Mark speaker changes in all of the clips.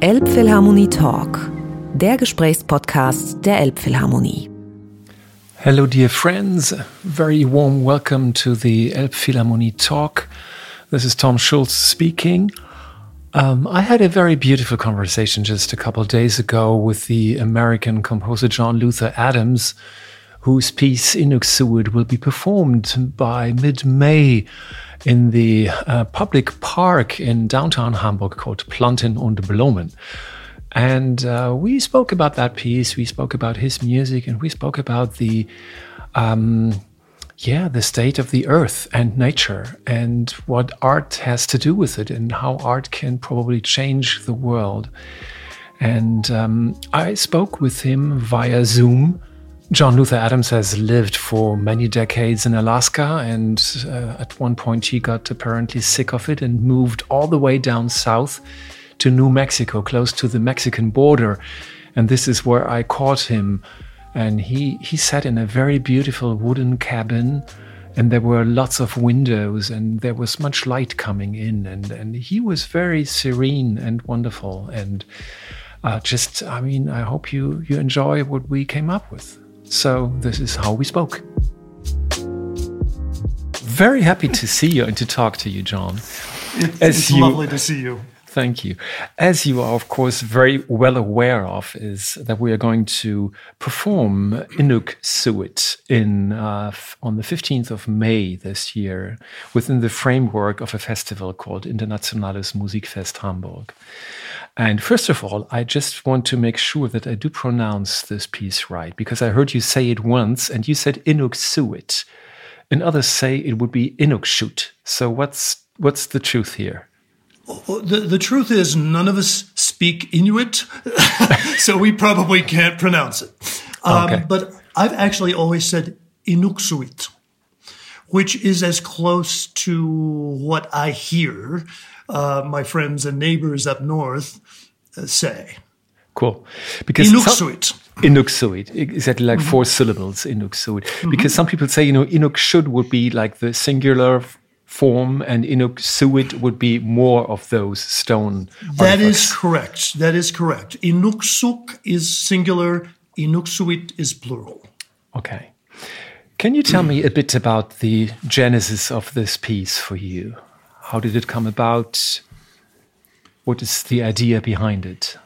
Speaker 1: Elbphilharmonie Talk, der Gesprächspodcast der Elbphilharmonie.
Speaker 2: Hello, dear friends. Very warm welcome to the Elbphilharmonie Talk. This is Tom Schulz speaking. Um, I had a very beautiful conversation just a couple days ago with the American composer John Luther Adams, whose piece Inuksuit will be performed by mid May in the uh, public park in downtown Hamburg called Planten und Blumen. And uh, we spoke about that piece, we spoke about his music, and we spoke about the. Um, yeah, the state of the earth and nature, and what art has to do with it, and how art can probably change the world. And um, I spoke with him via Zoom John Luther Adams has lived for many decades in Alaska, and uh, at one point he got apparently sick of it and moved all the way down south to New Mexico, close to the Mexican border. And this is where I caught him. And he, he sat in a very beautiful wooden cabin, and there were lots of windows, and there was much light coming in. And, and he was very serene and wonderful. And uh, just, I mean, I hope you, you enjoy what we came up with. So this is how we spoke. Very happy to see you and to talk to you, John.
Speaker 3: It's, it's you, lovely to see you.
Speaker 2: Thank you. As you are, of course, very well aware of, is that we are going to perform Inuksuit in uh, on the 15th of May this year within the framework of a festival called Internationales Musikfest Hamburg. And first of all, I just want to make sure that I do pronounce this piece right because I heard you say it once and you said Inuksuit. And others say it would be Inukshoot. So what's what's the truth here?
Speaker 3: The, the truth is, none of us speak Inuit, so we probably can't pronounce it. Um, okay. But I've actually always said Inuksuit, which is as close to what I hear uh, my friends and neighbors up north uh, say.
Speaker 2: Cool. Because
Speaker 3: Inuksuit.
Speaker 2: Inuksuit, exactly like mm -hmm. four syllables, Inuksuit. Mm -hmm. Because some people say, you know, Inuksud would be like the singular form and Inuksuit would be more of those stone
Speaker 3: That artifacts. is correct. That is correct. Inuksuk is singular, Inuksuit is plural.
Speaker 2: Okay. Can you tell me a bit about the genesis of this piece for you? How did it come about? What is the idea behind it?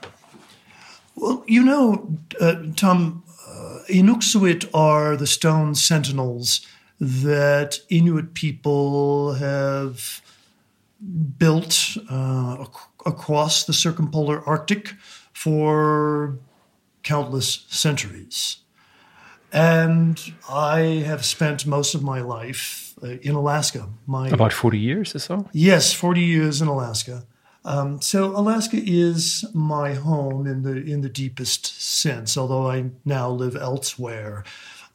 Speaker 3: Well, you know, uh, Tom, uh, Inuksuit are the stone sentinels that Inuit people have built uh, ac- across the circumpolar Arctic for countless centuries. And I have spent most of my life uh, in Alaska. My,
Speaker 2: About 40 years or so?
Speaker 3: Yes, 40 years in Alaska. Um, so Alaska is my home in the in the deepest sense. Although I now live elsewhere,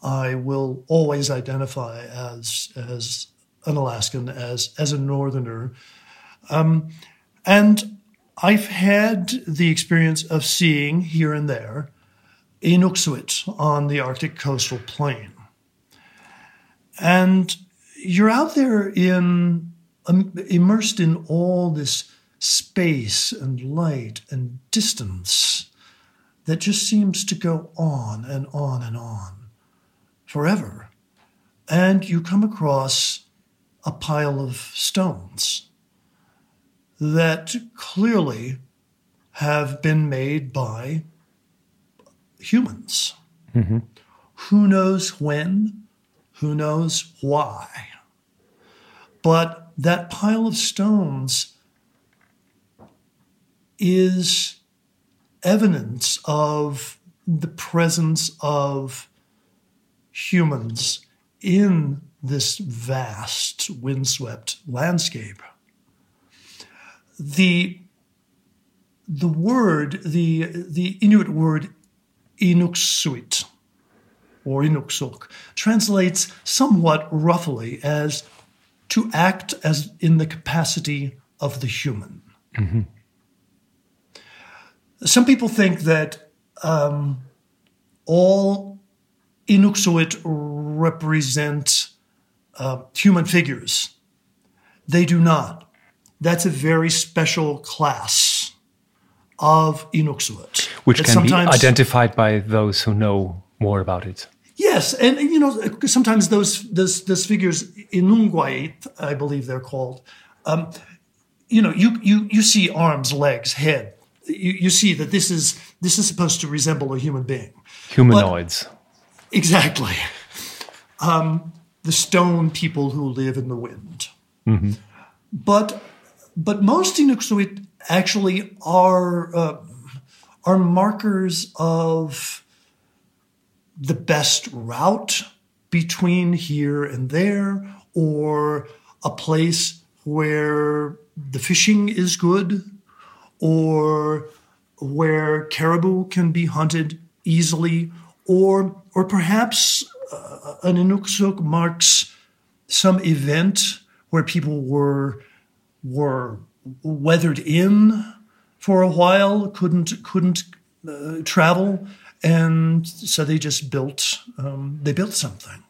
Speaker 3: I will always identify as as an Alaskan, as as a Northerner, um, and I've had the experience of seeing here and there Inuksuit on the Arctic coastal plain. And you're out there in um, immersed in all this space and light and distance that just seems to go on and on and on forever. And you come across a pile of stones that clearly have been made by humans. Mm-hmm. Who knows when? Who knows why? But that pile of stones is evidence of the presence of humans in this vast windswept landscape. The, the word, the, the Inuit word Inuksuit or Inuksuk translates somewhat roughly as to act as in the capacity of the human. Mm-hmm. Some people think that um, all Inuksuit represent uh, human figures. They do not. That's a very special class of Inuksuit.
Speaker 2: Which can be identified by those who know more about it.
Speaker 3: Yes, and you know sometimes those those those figures inungwait, I believe they're called. Um, you know, you you you see arms, legs, head. You, you see that this is this is supposed to resemble a human being.
Speaker 2: Humanoids.
Speaker 3: Exactly. Um, the stone people who live in the wind. But but most Inuksuit actually are uh, are markers of the best route between here and there, or a place where the fishing is good, or where caribou can be hunted easily, or or perhaps uh, an Inuksuk marks some event where people were were weathered in for a while, couldn't couldn't uh, travel, and so they just built um, they built something.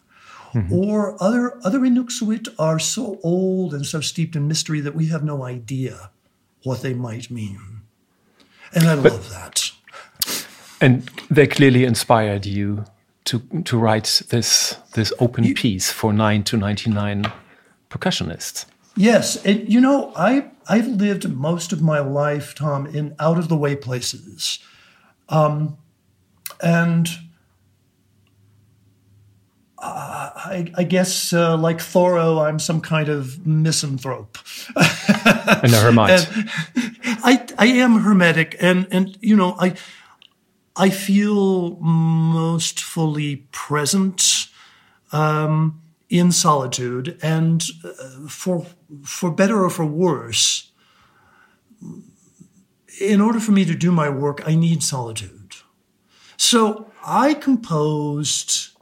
Speaker 3: Or other other Inuksuk are so old and so steeped in mystery that we have no idea what they might mean, and I love that.
Speaker 2: And they clearly inspired you to to write this this open piece for nine to ninety nine percussionists.
Speaker 3: Yes, and you know, I I've lived most of my life, Tom, in out of the way places, um, and I, I guess uh, like Thoreau, I'm some kind of misanthrope.
Speaker 2: And a hermit.
Speaker 3: I I am hermetic, and and you know I I feel most fully present um, in solitude, and uh, for for better or for worse, in order for me to do my work, I need solitude. So I composed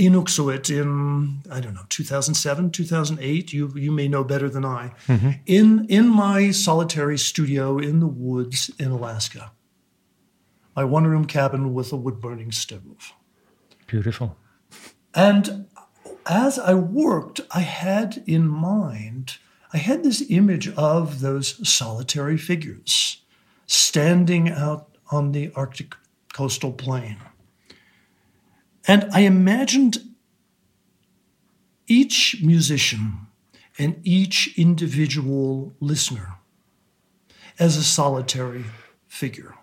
Speaker 3: Inuksuit in I don't know 2007 2008 you you may know better than I in in my solitary studio in the woods in Alaska my one room cabin with a wood burning stove
Speaker 2: Beautiful.
Speaker 3: and as I worked I had in mind I had this image of those solitary figures standing out on the Arctic coastal plain and I imagined each musician and each individual listener as a solitary figure.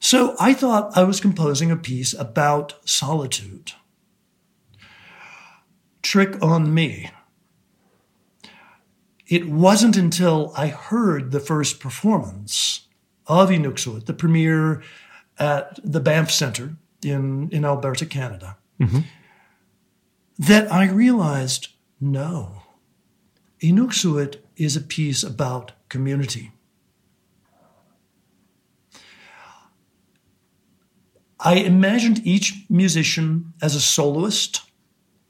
Speaker 3: So I thought I was composing a piece about solitude. Trick on me. It wasn't until I heard the first performance of Inuksuit, the premiere at the Banff Center in, in Alberta, Canada, mm-hmm. that I realized no, Inuksuit is a piece about community. I imagined each musician as a soloist,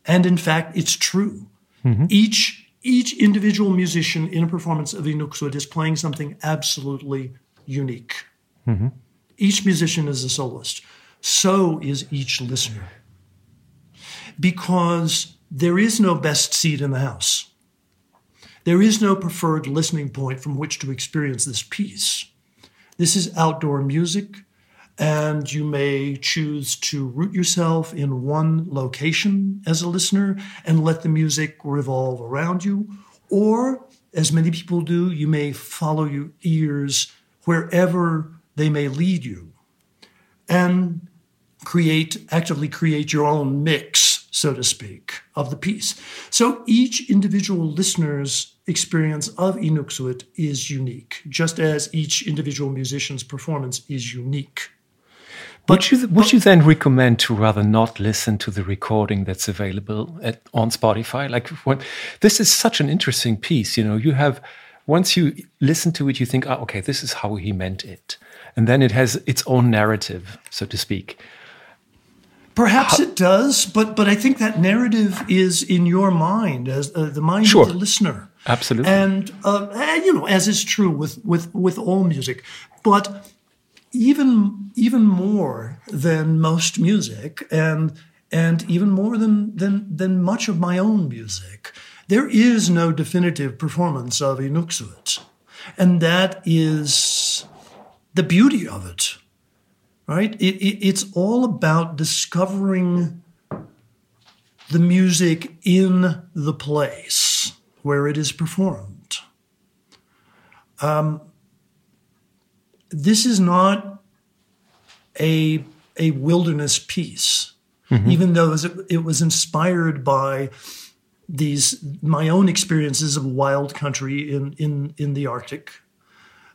Speaker 3: and in fact, it's true. Mm-hmm. Each each individual musician in a performance of Inuksuit is playing something absolutely unique. Mm-hmm. Each musician is a soloist. So is each listener. Because there is no best seat in the house. There is no preferred listening point from which to experience this piece. This is outdoor music, and you may choose to root yourself in one location as a listener and let the music revolve around you. Or, as many people do, you may follow your ears wherever they may lead you and create, actively create your own mix, so to speak, of the piece. So each individual listener's experience of Inuksuit is unique, just as each individual musician's performance is unique.
Speaker 2: Would you would you then recommend to rather not listen to the recording that's available at, on Spotify? Like when this is such an interesting piece, you know, you have once you listen to it, you think, oh, okay, this is how he meant it, and then it has its own narrative, so to speak.
Speaker 3: Perhaps it does, but but I think that narrative is in your mind as uh, the mind
Speaker 2: Sure.
Speaker 3: of the listener.
Speaker 2: Absolutely.
Speaker 3: and uh, and, you know, as is true with with with all music, but even even more than most music, and and even more than than than much of my own music, there is no definitive performance of Inuksuit. And that is the beauty of it, right? It, it, it's all about discovering the music in the place where it is performed. Um, this is not a, a wilderness piece, mm-hmm. even though it was inspired by these my own experiences of wild country in in in the Arctic,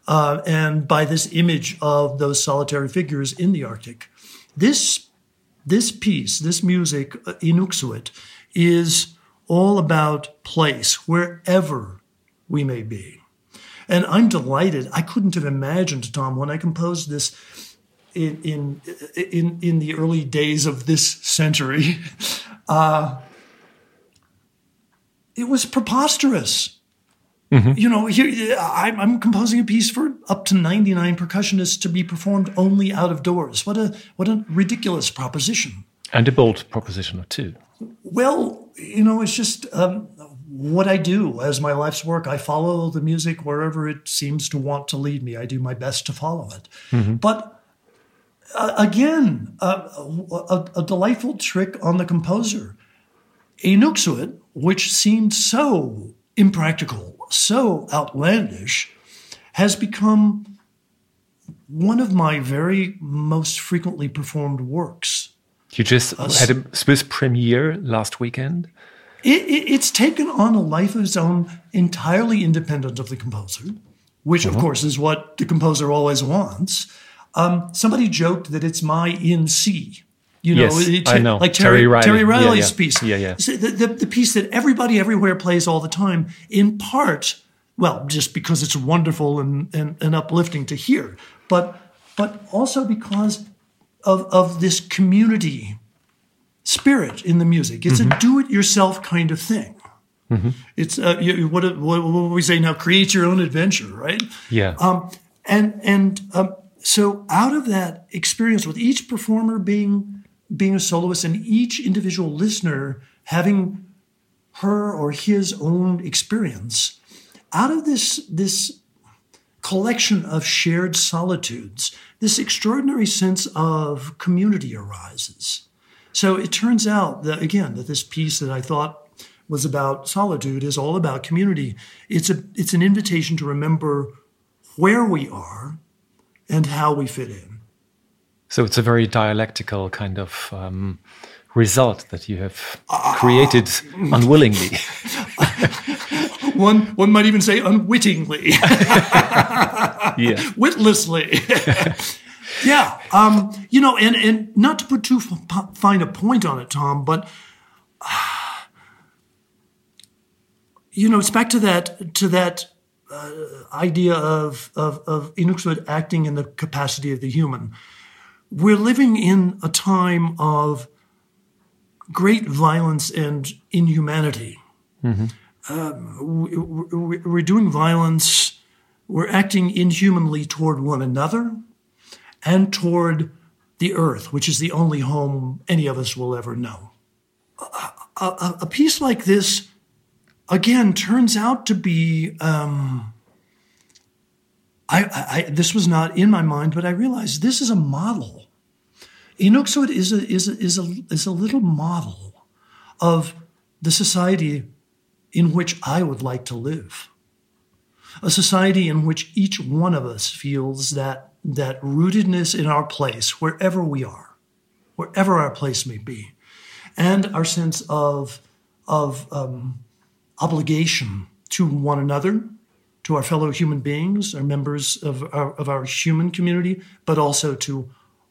Speaker 3: uh, and by this image of those solitary figures in the Arctic. This this piece, this music, uh, is all about place wherever we may be. And I'm delighted. I couldn't have imagined, Tom, when I composed this in in in, in the early days of this century. Uh, it was preposterous. Mm-hmm. You know, here I'm, I'm, composing a piece for up to 99 percussionists to be performed only out of doors. What a what a ridiculous proposition!
Speaker 2: And a bold proposition too.
Speaker 3: Well, you know, it's just um, what I do as my life's work. I follow the music wherever it seems to want to lead me. I do my best to follow it. Mm-hmm. But uh, again, uh, a, a, delightful trick on the composer. Inuksuit, which seemed so impractical, so outlandish, has become one of my very most frequently performed works.
Speaker 2: You just uh, had a Swiss premiere last weekend?
Speaker 3: It, it, it's taken on a life of its own, entirely independent of the composer, which, of uh-huh. course, is what the composer always wants. Um, somebody joked that it's my in C.
Speaker 2: You know, yes, it, I know.
Speaker 3: like Terry, Terry, Riley. Terry Riley's
Speaker 2: yeah, yeah.
Speaker 3: piece.
Speaker 2: Yeah, yeah.
Speaker 3: The, the, the piece that everybody everywhere plays all the time, in part, well, just because it's wonderful and, and, and uplifting to hear, but but also because of, of this community spirit in the music. It's mm-hmm. a do-it-yourself kind of thing. Mm-hmm. It's uh, you, what, what, what we say now: create your own adventure, right?
Speaker 2: Yeah.
Speaker 3: Um, and and um, so out of that experience, with each performer being being a soloist and each individual listener having her or his own experience out of this this collection of shared solitudes this extraordinary sense of community arises so it turns out that again that this piece that i thought was about solitude is all about community it's a it's an invitation to remember where we are and how we fit in
Speaker 2: so it's a very dialectical kind of um, result that you have created unwillingly.
Speaker 3: one one might even say unwittingly.
Speaker 2: yeah.
Speaker 3: Witlessly. yeah. Um, you know, and, and not to put too fine a point on it, Tom, but uh, you know, it's back to that to that uh, idea of of, of acting in the capacity of the human we're living in a time of great violence and inhumanity. Mm-hmm. Uh, we're doing violence, we're acting inhumanly toward one another and toward the earth, which is the only home any of us will ever know. A, a, a piece like this, again, turns out to be. Um, I, I, this was not in my mind, but I realized this is a model Inuksuit is a, is, a, is, a, is a little model of the society in which I would like to live. A society in which each one of us feels that, that rootedness in our place, wherever we are, wherever our place may be, and our sense of, of um, obligation to one another, to our fellow human beings, our members of our, of our human community, but also to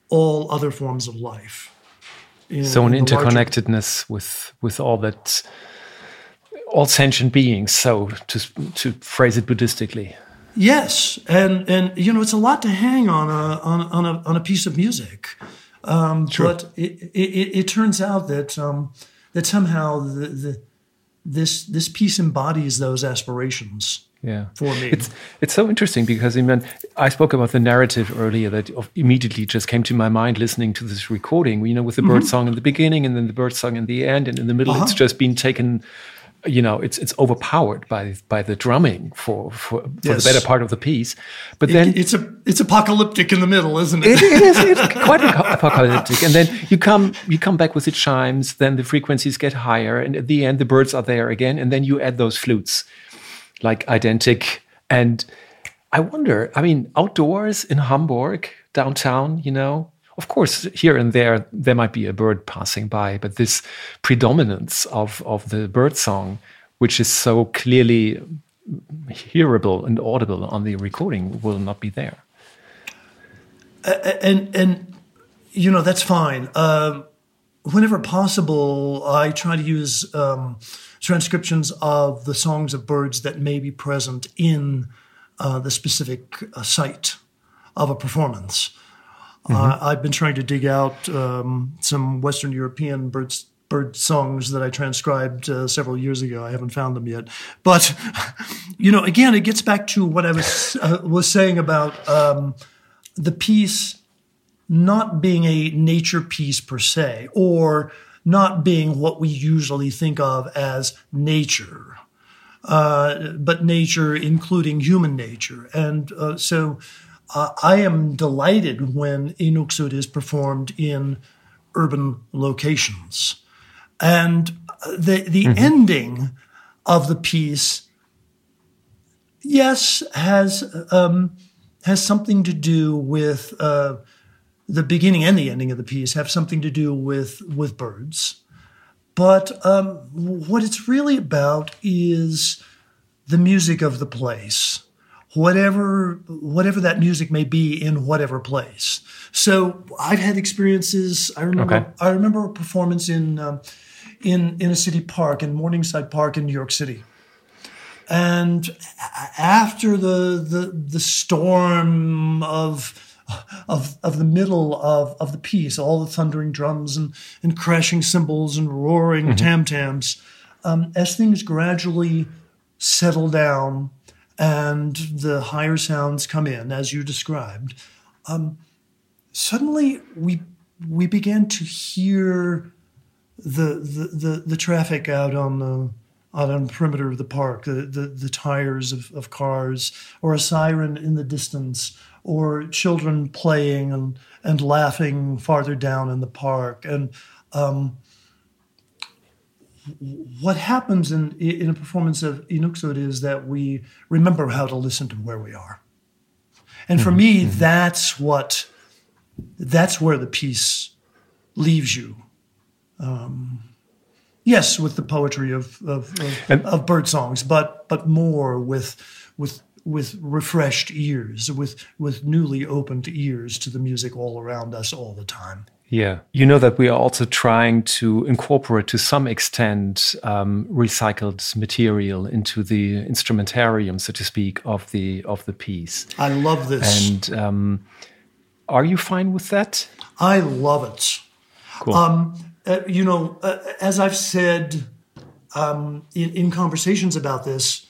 Speaker 3: all other forms of life.
Speaker 2: In, so an interconnectedness larger... with with all that all sentient beings. So to to phrase it Buddhistically.
Speaker 3: Yes, and and you know it's a lot to hang on a on, on a on a piece of music, um, sure. but it, it, it turns out that um, that somehow the, the this this piece embodies those aspirations
Speaker 2: yeah
Speaker 3: for me
Speaker 2: it's it's so interesting because I mean I spoke about the narrative earlier that immediately just came to my mind listening to this recording you know with the bird mm-hmm. song in the beginning and then the bird song in the end and in the middle uh-huh. it's just been taken you know it's it's overpowered by by the drumming for for, for
Speaker 3: Yes.
Speaker 2: the better part of the piece. But then
Speaker 3: it's a it's apocalyptic in the middle, isn't it?
Speaker 2: it, it is it's quite apocalyptic. And then you come you come back with the chimes. Then the frequencies get higher, and at the end the birds are there again. And then you add those flutes, like identic. And I wonder. I mean, outdoors in Hamburg, downtown, you know. Of course, here and there there might be a bird passing by, but this predominance of of the bird song, which is so clearly hearable and audible on the recording, will not be there.
Speaker 3: and and you know that's fine. Um, whenever possible, I try to use um, transcriptions of the songs of birds that may be present in uh, the specific uh, site of a performance. Uh, I've been trying to dig out um, some Western European birds. Bird songs that I transcribed uh, several years ago. I haven't found them yet, but you know, again, it gets back to what I was uh, was saying about um, the piece not being a nature piece per se, or not being what we usually think of as nature, uh, but nature including human nature. And uh, so uh, I am delighted when Inuksuit is performed in urban locations. And the, the ending of the piece, yes, has um, has something to do with uh, the beginning and the ending of the piece have something to do with with birds, but um, what it's really about is the music of the place, whatever whatever that music may be in whatever place. So I've had experiences. I remember
Speaker 2: Okay.
Speaker 3: I remember a performance in um, in in a city park in Morningside Park in New York City. And after the the the storm of of of the middle of of the piece, all the thundering drums and and crashing cymbals and roaring tam tams, um, as things gradually settle down and the higher sounds come in, as you described, um, suddenly we we began to hear the the the, the traffic out on the out on the perimeter of the park, the the, the tires of, of cars, or a siren in the distance, or children playing and and laughing farther down in the park, and um, what happens in in a performance of Inuksuit is that we remember how to listen to where we are, and for me, that's what that's where the piece leaves you. Um, yes, with the poetry of of, of,
Speaker 2: And-
Speaker 3: of bird songs, but but more with with with refreshed ears, with with newly opened ears to the music all around us all the time.
Speaker 2: Yeah. You know that we are also trying to incorporate to some extent um, recycled material into the instrumentarium, so to speak, of the of the piece.
Speaker 3: I love this.
Speaker 2: And um, are you fine with that?
Speaker 3: I love it.
Speaker 2: Cool.
Speaker 3: Um, uh, you know, uh, as I've said um, in, in conversations about this,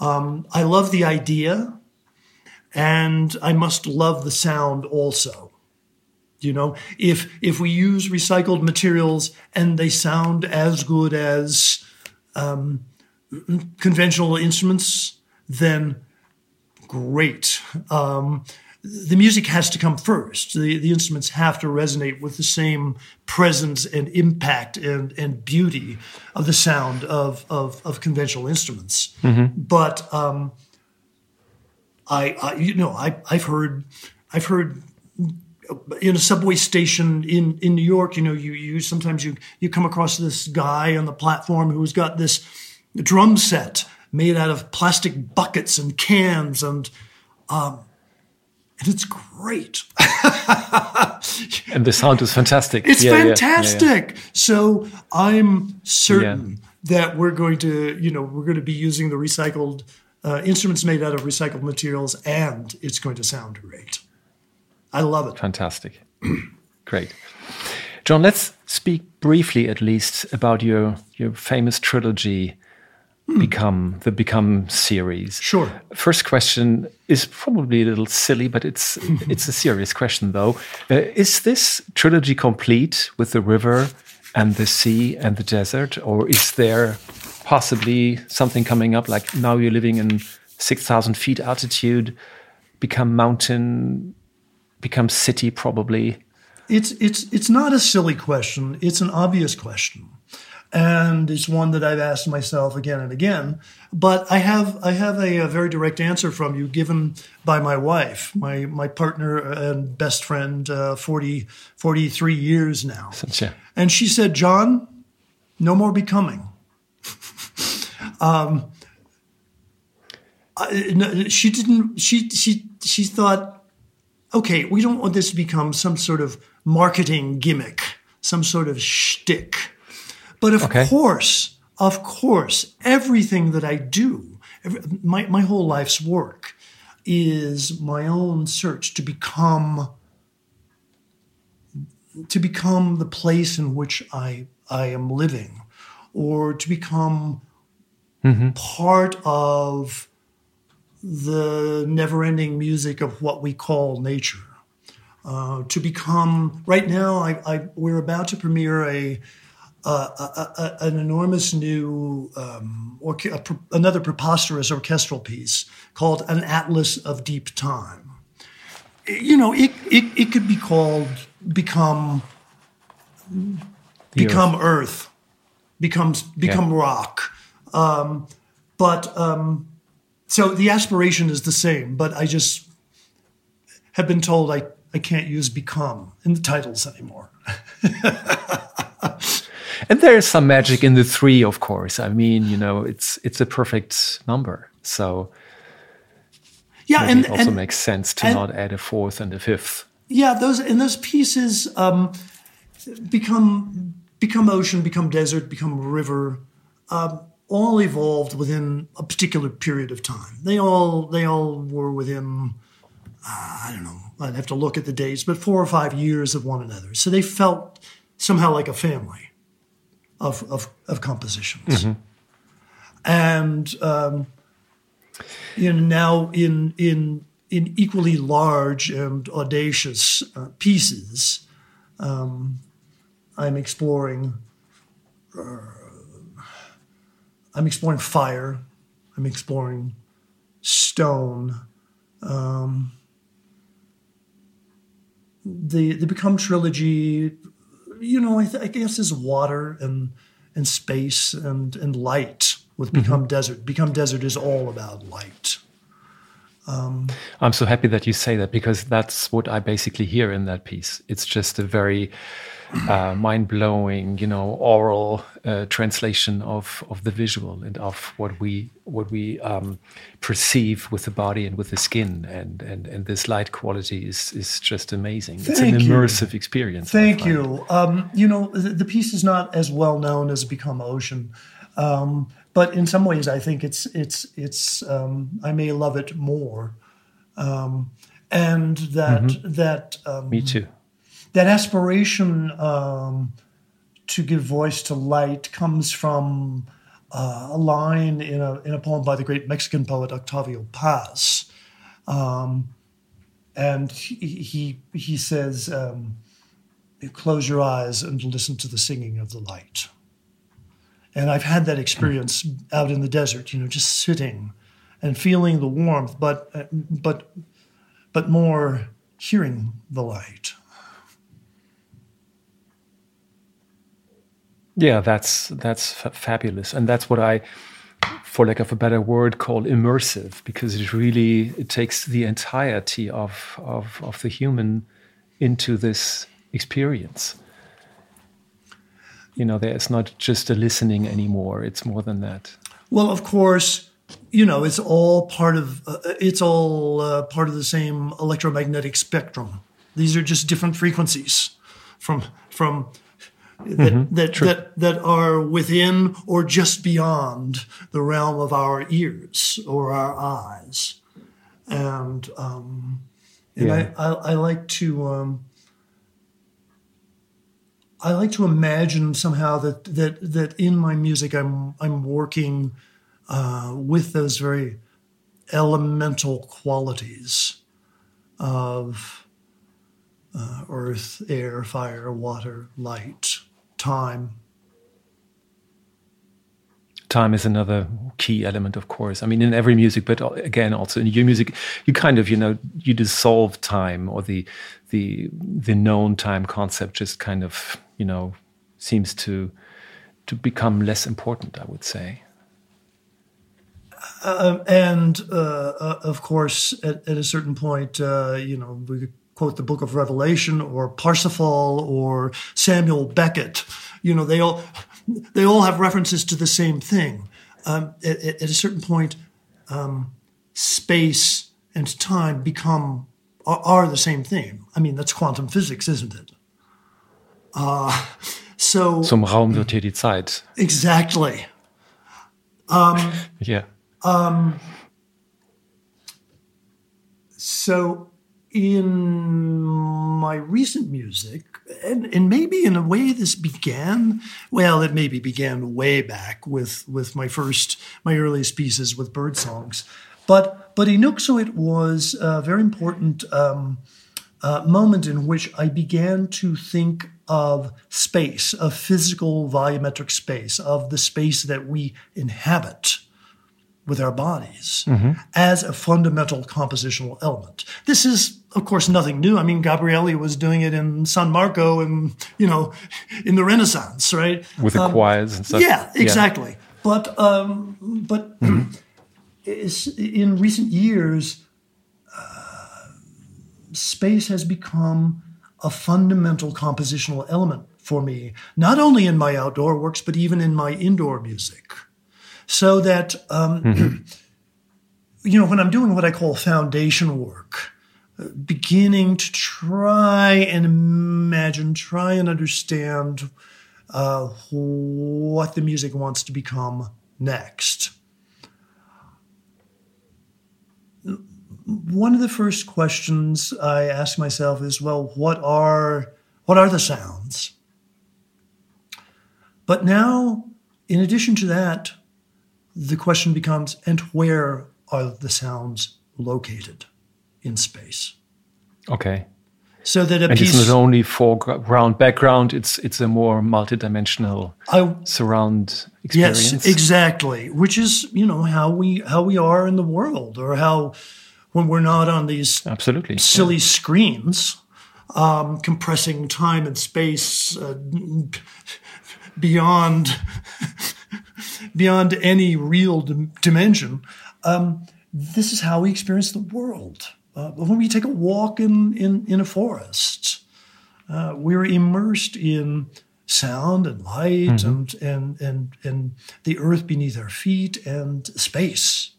Speaker 3: um, I love the idea, and I must love the sound also. You know, if if we use recycled materials and they sound as good as um, conventional instruments, then great. Um, the music has to come first. The, the instruments have to resonate with the same presence and impact and, and beauty of the sound of, of, of conventional instruments. But um, I, I, you know, I, I've heard, I've heard in a subway station in, in New York, you know, you, you sometimes you, you come across this guy on the platform who's got this drum set made out of plastic buckets and cans and um, and it's great.
Speaker 2: and the sound is fantastic.
Speaker 3: It's
Speaker 2: Yeah, yeah, yeah, yeah.
Speaker 3: fantastic. So I'm certain that we're going to, you know, we're going to be using the recycled uh, instruments made out of recycled materials, and it's going to sound great. I love it.
Speaker 2: Fantastic. Great. John, let's speak briefly at least about your your famous trilogy Become the Become series.
Speaker 3: Sure.
Speaker 2: First question is probably a little silly, but it's it's a serious question though. Uh, is this trilogy complete with the river and the sea and the desert, or is there possibly something coming up like now you're living in 6,000 feet altitude, become mountain, become city probably?
Speaker 3: It's, it's, it's not a silly question. It's an obvious question. And it's one that I've asked myself again and again. But I have, I have a, a very direct answer from you given by my wife, my, my partner and best friend, uh, 40, 43 years now. And she said, John, no more becoming. um, I, she didn't. She she she thought, okay, we don't want this to become some sort of marketing gimmick, some sort of shtick. But of okay. course, of course, everything that I do, every, my my whole life's work, is my own search to become to become the place in which I I am living, or to become mm-hmm. part of the never ending music of what we call nature. Uh, to become, right now, I, I, we're about to premiere a, a, a an enormous new, um, or, another preposterous orchestral piece called An Atlas of Deep Time. You know, it, it, it could be called Become, become Earth. Earth, becomes, become yeah. rock. Um, but, um, so the aspiration is the same, but I just have been told I, I can't use become in the titles anymore.
Speaker 2: and there is some magic in the three, of course. I mean, you know, it's it's a perfect number. So
Speaker 3: yeah, and
Speaker 2: it also
Speaker 3: and,
Speaker 2: makes sense to and, not add a fourth and a fifth.
Speaker 3: Yeah, those and those pieces um, become become ocean, become desert, become river. Um, all evolved within a particular period of time. They all they all were within uh, I don't know. I'd have to look at the dates, but four or five years of one another. So they felt somehow like a family of of, of compositions. Mm-hmm. And um, you know now in in in equally large and audacious uh, pieces, um, I'm exploring. Uh, I'm exploring fire. I'm exploring stone. Um, the the Become trilogy, you know, I, th- I, guess is water and and space and and light. With mm-hmm. Become mm-hmm. Desert, Become Desert is all about light.
Speaker 2: Um, I'm so happy that you say that because that's what I basically hear in that piece. It's just a very uh, mind blowing, you know, oral uh, translation of of the visual and of what we what we um, perceive with the body and with the skin, and and and this light quality is is just amazing. Thank it's an immersive
Speaker 3: you.
Speaker 2: experience.
Speaker 3: Thank you. Um, you know, the, the, piece is not as well known as Become Ocean. Um, but in some ways, I think it's it's it's um, I may love it more, um, and that mm-hmm. that um,
Speaker 2: me too
Speaker 3: that aspiration um, to give voice to light comes from uh, a line in a, in a poem by the great Mexican poet Octavio Paz. Um, and he, he, he says, um, Close your eyes and listen to the singing of the light. And I've had that experience out in the desert, you know, just sitting and feeling the warmth, but, but, but more hearing the light.
Speaker 2: Yeah, that's that's fabulous, and that's what I, for lack of a better word, call immersive because it really it takes the entirety of of of the human into this experience. You know, there's not just a listening anymore; it's more than that.
Speaker 3: Well, of course, you know, it's all part of uh, it's all uh, part of the same electromagnetic spectrum. These are just different frequencies from from that mm-hmm. that, that that are within or just beyond the realm of our ears or our eyes, and um, and yeah. I, I, I like to um, I like to imagine somehow that that that in my music I'm I'm working uh, with those very elemental qualities of uh, earth, air, fire, water, light time.
Speaker 2: time is another key element, of course. I mean, in every music, but again, also in your music, you kind of, you know, you dissolve time or the the the known time concept just kind of, you know, seems to to become less important. I would say.
Speaker 3: Uh, and uh, uh, of course, at, at, a certain point, uh, you know, we quote the Book of Revelation or Parsifal or Samuel Beckett. You know, they all they all have references to the same thing. Um, at, at, a certain point, um, space and time become are, are, the same thing. I mean, that's quantum physics, isn't it? Uh, so
Speaker 2: zum Raum wird hier die Zeit.
Speaker 3: Exactly. Um,
Speaker 2: yeah.
Speaker 3: Um, so in my recent music, and, and maybe in a way this began, well, it maybe began way back with, with my first, my earliest pieces with bird songs. But, but Inuksuit was a very important um, uh, moment in which I began to think of space, of physical volumetric space, of the space that we inhabit with our bodies mm-hmm. as a fundamental compositional element. This is, of course, nothing new. I mean, Gabrieli was doing it in San Marco and, you know, in the Renaissance, right?
Speaker 2: With the um, choirs and stuff.
Speaker 3: Yeah, exactly. Yeah. But, um, but mm-hmm. in recent years, uh, space has become a fundamental compositional element for me, not only in my outdoor works, but even in my indoor music so that um, mm-hmm. you know when I'm doing what I call foundation work, uh, beginning to try and imagine, try and understand uh, what the music wants to become next. One of the first questions I ask myself is, well, what are what are the sounds? But now, in addition to that, the question becomes and where are the sounds located in space?
Speaker 2: Okay.
Speaker 3: So that a
Speaker 2: and
Speaker 3: piece
Speaker 2: it's not only foreground background; it's it's a more multidimensional I, surround experience.
Speaker 3: Yes, exactly. Which is you know how we how we are in the world, or how when we're not on these
Speaker 2: absolutely
Speaker 3: silly yeah. screens, um, compressing time and space uh, beyond beyond any real dimension. Um, this is how we experience the world. Uh, when we take a walk in, in, in a forest, uh, we're immersed in sound and light mm-hmm. and, and, and, and the earth beneath our feet and space.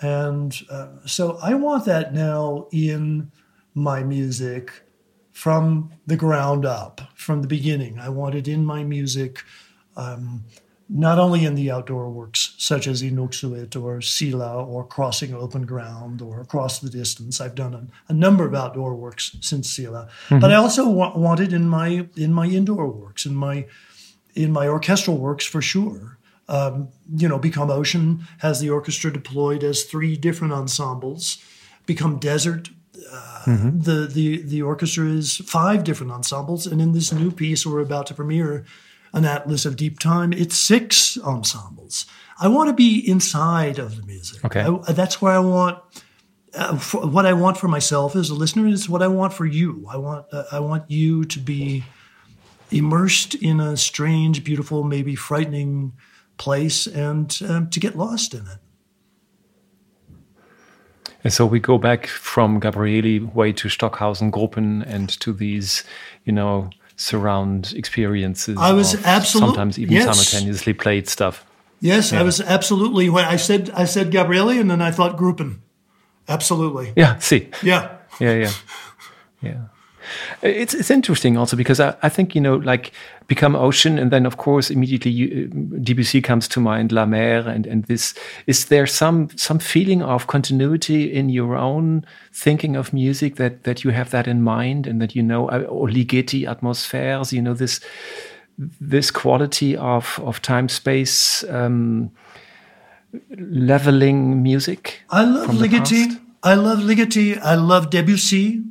Speaker 3: And uh, so I want that now in my music from the ground up, from the beginning. I want it in my music. Um, not only in the outdoor works such as Inuksuit or Sila or Crossing Open Ground or Across the Distance. I've done a, a number of outdoor works since Sila, mm-hmm. but I also wa- want it in my in my indoor works, in my in my orchestral works for sure. Um, you know, Become Ocean has the orchestra deployed as three different ensembles. Become Desert, uh, mm-hmm. the the the orchestra is five different ensembles, and in this new piece we're about to premiere an atlas of deep time. It's six ensembles. I want to be inside of the music.
Speaker 2: Okay,
Speaker 3: I, that's where I want. Uh, what I want for myself as a listener is what I want for you. I want uh, I want you to be immersed in a strange, beautiful, maybe frightening place, and um, to get lost in it.
Speaker 2: And so we go back from Gabrieli way to Stockhausen, Gruppen, and to these, you know, surround experiences.
Speaker 3: I was absolutely
Speaker 2: sometimes even yes. simultaneously played stuff.
Speaker 3: Yes, yeah. I was absolutely. When I said I said Gabrieli, and then I thought Gruppen. Absolutely.
Speaker 2: Yeah. See.
Speaker 3: Yeah.
Speaker 2: Yeah. Yeah. Yeah. It's it's interesting also because I, I think you know like become ocean and then of course immediately you, Debussy comes to mind La Mer and and this is there some some feeling of continuity in your own thinking of music that that you have that in mind and that you know uh, or Ligeti atmospheres you know this this quality of of time space um, leveling music.
Speaker 3: I love Ligeti. I love Ligeti. I love Debussy.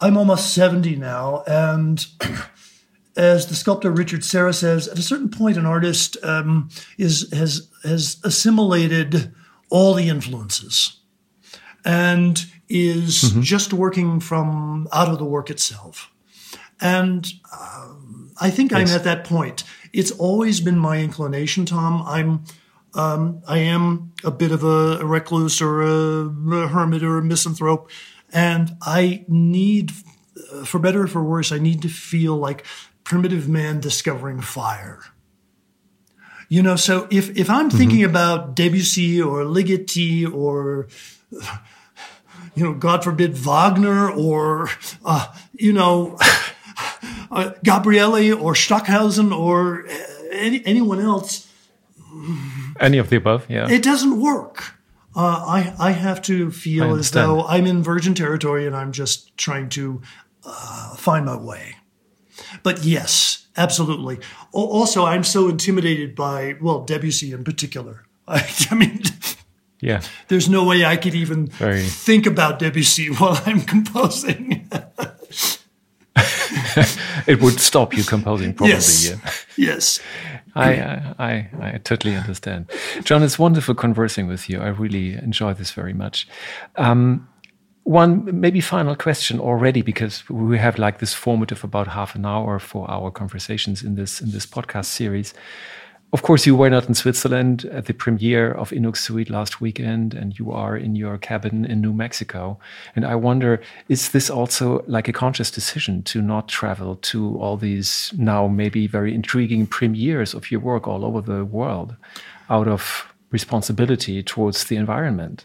Speaker 3: I'm almost 70 now, and as the sculptor Richard Serra says, at a certain point, an artist um, is has has assimilated all the influences and is mm-hmm. just working from out of the work itself. And um, I think yes. I'm at that point. It's always been my inclination, Tom. I'm um, I am a bit of a, recluse or a, hermit or a misanthrope, and I need, for better or for worse, I need to feel like primitive man discovering fire. You know, so if if I'm mm-hmm. thinking about Debussy or Ligeti or you know, God forbid Wagner or uh, you know uh, Gabrieli or Stockhausen or uh, any, anyone else.
Speaker 2: Any of the above, yeah.
Speaker 3: It doesn't work. Uh, I I have to feel as though I'm in virgin territory and I'm just trying to uh, find my way. But yes, absolutely. Also, I'm so intimidated by, well, Debussy in particular. I, I mean,
Speaker 2: yeah.
Speaker 3: There's no way I could even Very. think about Debussy while I'm composing.
Speaker 2: it would stop you composing, probably.
Speaker 3: Yes.
Speaker 2: Yeah.
Speaker 3: Yes.
Speaker 2: I, I, I totally understand. John, it's wonderful conversing with you. I really enjoy this very much. Um, one maybe final question already because we have like this formative about half an hour for our conversations in this in this podcast series of course you were not in switzerland at the premiere of Inuksuit last weekend and you are in your cabin in new mexico and i wonder is this also like a conscious decision to not travel to all these now maybe very intriguing premieres of your work all over the world out of responsibility towards the environment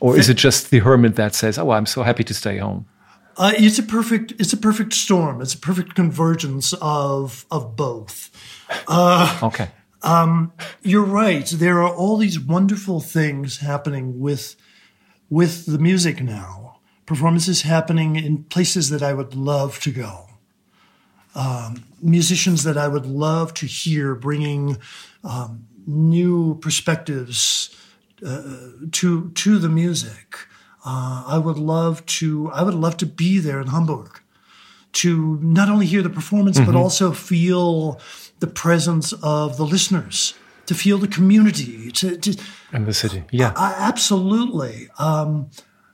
Speaker 2: or is it just the hermit that says, "Oh, I'm so happy to stay home"?
Speaker 3: Uh, it's a perfect. It's a perfect storm. It's a perfect convergence of of both.
Speaker 2: Uh, okay.
Speaker 3: Um, you're right. There are all these wonderful things happening with with the music now. Performances happening in places that I would love to go. Um, musicians that I would love to hear bringing um, new perspectives uh, to to the music. Uh, I would love to. I would love to be there in Hamburg to not only hear the performance mm-hmm. but also feel the presence of the listeners, to feel the community, to, to
Speaker 2: and the city. Yeah,
Speaker 3: I, absolutely. Um,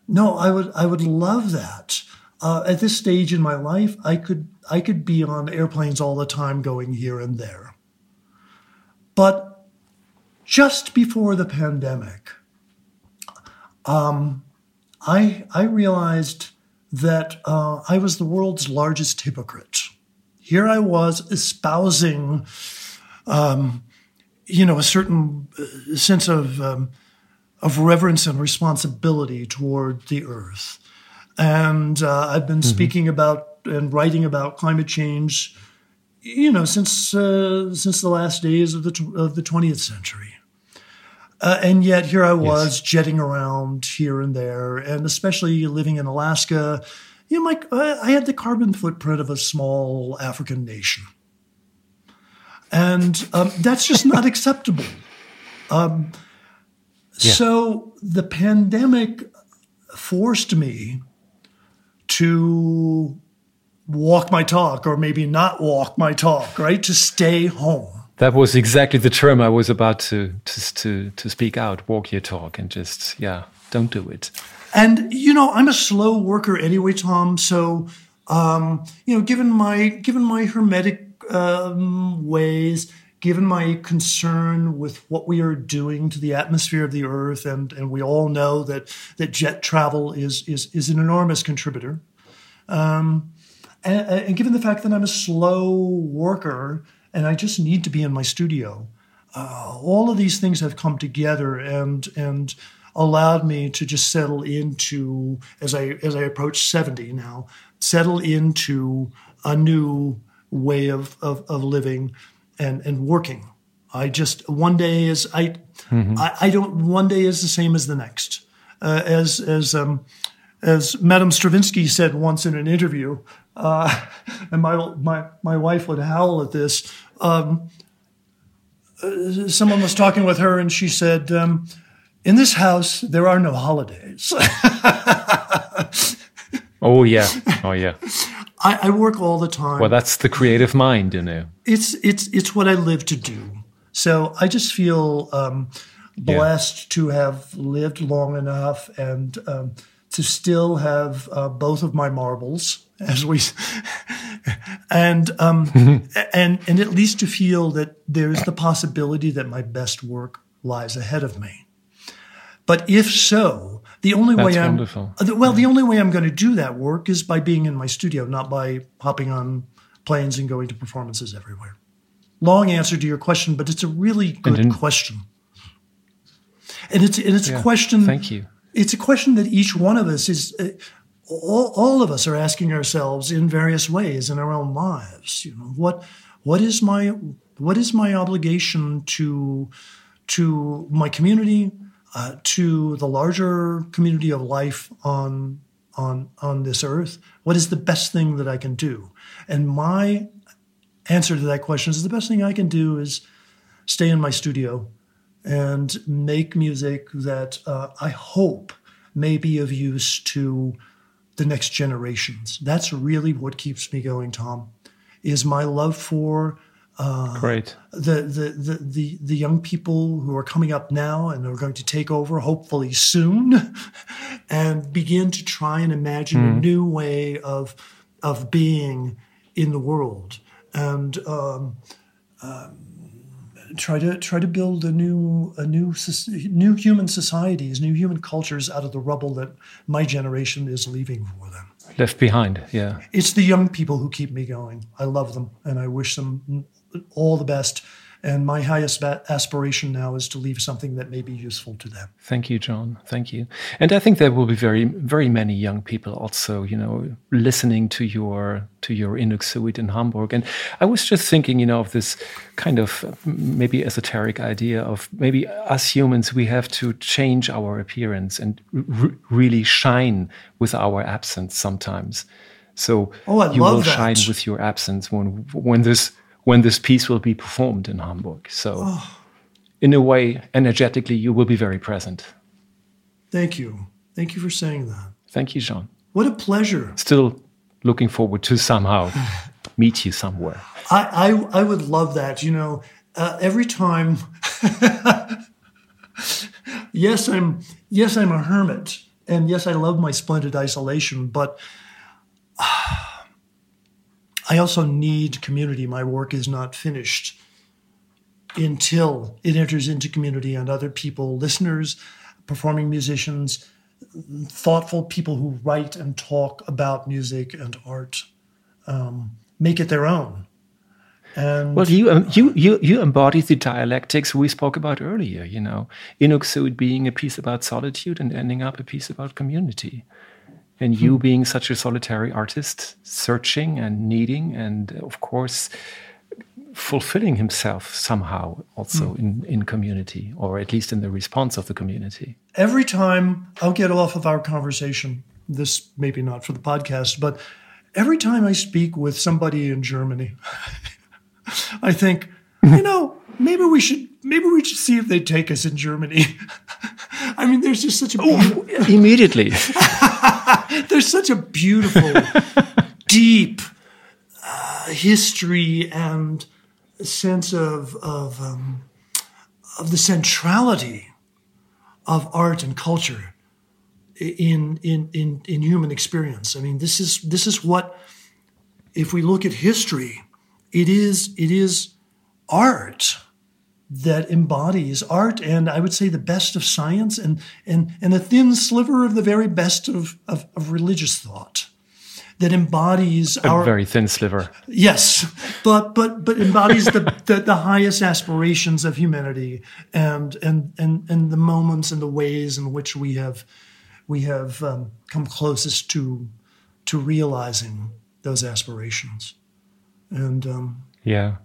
Speaker 3: no, I would. I would love that. Uh, at this stage in my life, I could I could be on airplanes all the time, going here and there. But just before the pandemic, um, I, I realized that uh, I was the world's largest hypocrite. Here I was espousing, um, you know, a certain uh, sense of um, of reverence and responsibility toward the earth, and uh, I've been mm-hmm. speaking about and writing about climate change, you know, since uh, since the last days of the of the twentieth century. Uh, and yet here I was yes. jetting around here and there, and especially living in Alaska. You know, Mike, I had the carbon footprint of a small African nation, and um, that's just not acceptable. Um, yeah. So the pandemic forced me to walk my talk, or maybe not walk my talk, right? To stay home
Speaker 2: that was exactly the term I was about to to to, to speak out. Walk your talk and just yeah, don't do it.
Speaker 3: And you know, I'm a slow worker anyway, Tom. So um, you know, given my given my hermetic um, ways, given my concern with what we are doing to the atmosphere of the Earth, and and we all know that that jet travel is is is an enormous contributor. Um, and, and given the fact that I'm a slow worker, and I just need to be in my studio. Uh, all of these things have come together and and allowed me to just settle into as I as I approach 70 now, settle into a new way of of, of living and and working. I just one day is I, mm-hmm. I, I don't one day is the same as the next. Uh, as as um, as Madame Stravinsky said once in an interview, uh, and my my my wife would howl at this. Um, uh, someone was talking with her, and she said, um, "In this house, there are no holidays."
Speaker 2: oh yeah, oh yeah.
Speaker 3: I, I work all the time.
Speaker 2: Well, that's the creative mind, you know.
Speaker 3: it's it's it's what I live to do. So I just feel um, blessed to have lived long enough and um, to still have uh, both of my marbles, as we, and um, and and at least to feel that there is the possibility that my best work lies ahead of me. But if so, the only
Speaker 2: That's
Speaker 3: way I'm
Speaker 2: wonderful.
Speaker 3: uh, well, the only way I'm going to do that work is by being in my studio, not by hopping on planes and going to performances everywhere. Long answer to your question, but it's a really good
Speaker 2: then-
Speaker 3: question. And it's and it's
Speaker 2: Yeah,
Speaker 3: a question.
Speaker 2: Thank you.
Speaker 3: It's a question that each one of us is. Uh, all, all of us are asking ourselves in various ways in our own lives. You know what what is my what is my obligation to to my community, uh, to the larger community of life on on on this earth? What is the best thing that I can do? And my answer to that question is the best thing I can do is stay in my studio and make music that uh, I hope may be of use to the next generations. That's really what keeps me going, Tom. Is my love for
Speaker 2: Great.
Speaker 3: the, the, the, the, the young people who are coming up now and are going to take over, hopefully soon, and begin to try and imagine a new way of, of being in the world. And um, um, try to try to build a new a new new human societies, new human cultures out of the rubble that my generation is leaving for them.
Speaker 2: Left behind. Yeah.
Speaker 3: It's the young people who keep me going. I love them and I wish them all the best. And my highest aspiration now is to leave something that may be useful to them.
Speaker 2: Thank you, John. Thank you. And I think there will be very, very many young people also, you know, listening to your to your Inuksuit in Hamburg. And I was just thinking, you know, of this kind of maybe esoteric idea of maybe us humans we have to change our appearance and r- really shine with our absence sometimes. So
Speaker 3: Oh, I
Speaker 2: you
Speaker 3: love
Speaker 2: will
Speaker 3: that.
Speaker 2: shine with your absence when when this when this piece will be performed in Hamburg. So
Speaker 3: Oh.
Speaker 2: in a way, energetically, you will be very present.
Speaker 3: Thank you. Thank you for saying that.
Speaker 2: Thank you, John.
Speaker 3: What a pleasure.
Speaker 2: Still looking forward to somehow meet you somewhere.
Speaker 3: I, I, I would love that. You know, uh, every time, yes, I'm, yes, I'm a hermit. And yes, I love my splendid isolation, but I also need community. My work is not finished until it enters into community and other people, listeners, performing musicians, thoughtful people who write and talk about music and art, um, make it their own. And
Speaker 2: Well, you, um, you, you, you embody the dialectics we spoke about earlier, you know, Inuksuit being a piece about solitude and ending up a piece about community. And you hmm. being such a solitary artist, searching and needing, and uh, of course, fulfilling himself somehow also hmm. in, in community, or at least in the response of the community.
Speaker 3: every time I'll get off of our conversation, this maybe not for the podcast, but every time I speak with somebody in Germany, I think, you know, maybe we should maybe we should see if they take us in Germany. I mean, there's just such a beautiful,
Speaker 2: Immediately.
Speaker 3: there's such a beautiful, deep uh, history and sense of of um, of the centrality of art and culture in in in in human experience. I mean, this is this is what if we look at history, it is it is art that embodies art and I would say the best of science and and and a thin sliver of the very best of of, of religious thought that embodies
Speaker 2: A
Speaker 3: our
Speaker 2: very thin sliver.
Speaker 3: Yes, but but but embodies the, the the highest aspirations of humanity and and and and the moments and the ways in which we have we have um, come closest to to realizing those aspirations. And um,
Speaker 2: Yeah.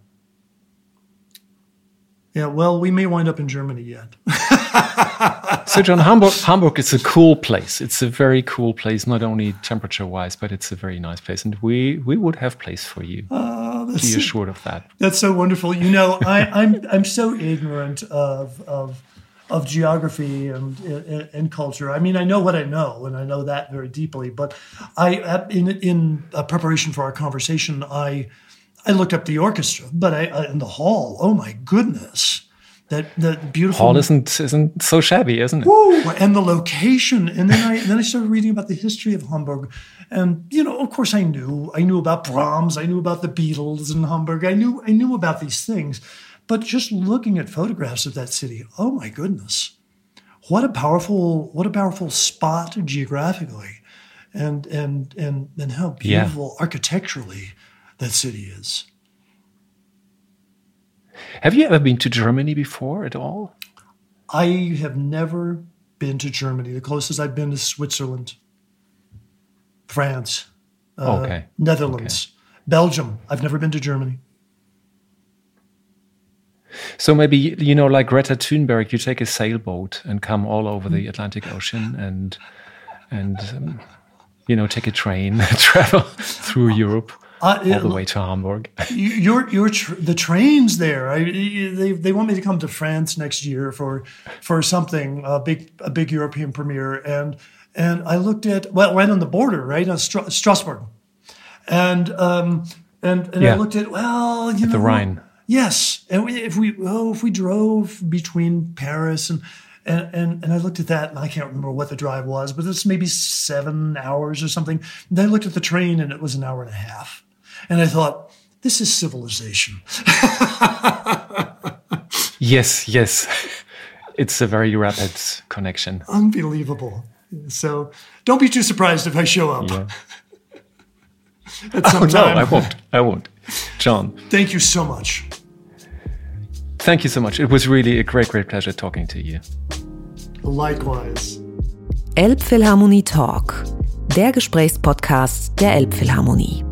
Speaker 3: Yeah, well, we may wind up in Germany yet.
Speaker 2: So, John, Hamburg, Hamburg is a cool place. It's a very cool place, not only temperature wise, but it's a very nice place. And we, we would have place for you. Ah, Be assured of that.
Speaker 3: That's so wonderful. You know, I, I'm I'm so ignorant of of of geography and, and, and culture. I mean, I know what I know, and I know that very deeply. But I, in in preparation for our conversation, I I looked up the orchestra, but I, I in the hall. Oh my goodness! That the beautiful
Speaker 2: hall isn't isn't so shabby, isn't it?
Speaker 3: Woo, and the location, and then I then I started reading about the history of Hamburg, and you know, of course, I knew I knew about Brahms, I knew about the Beatles in Hamburg, I knew I knew about these things, but just looking at photographs of that city, oh my goodness, what a powerful what a powerful spot geographically, and and and and how beautiful yeah. architecturally that city is.
Speaker 2: Have you ever been to Germany before at all?
Speaker 3: I have never been to Germany. The closest I've been is Switzerland, France, uh, okay. Netherlands, okay. Belgium. I've never been to Germany.
Speaker 2: So maybe you know, like Greta Thunberg, you take a sailboat and come all over the Atlantic Ocean and and um, you know take a train, travel through Europe. Uh, all the way to Hamburg.
Speaker 3: Your your tr- the trains there. I, they they want me to come to France next year for for something a big a big European premiere, and and I looked at well right on the border, right on Str- Strasbourg, and um and and yeah. I looked at well you
Speaker 2: at
Speaker 3: know
Speaker 2: the Rhine.
Speaker 3: Yes, and we, if we oh if we drove between Paris and and, and, and I looked at that, and I can't remember what the drive was, but it's maybe seven hours or something. And then I looked at the train, and it was an hour and a half. And I thought, this is civilization.
Speaker 2: yes, yes. It's a very rapid connection.
Speaker 3: Unbelievable. So don't be too surprised if I show up. Yeah.
Speaker 2: At some oh, time. no, I won't. I won't. John.
Speaker 3: Thank you so much.
Speaker 2: Thank you so much. It was really a great, great pleasure talking to you.
Speaker 3: Likewise.
Speaker 1: Elbphilharmonie Talk, der Gesprächspodcast der Elbphilharmonie.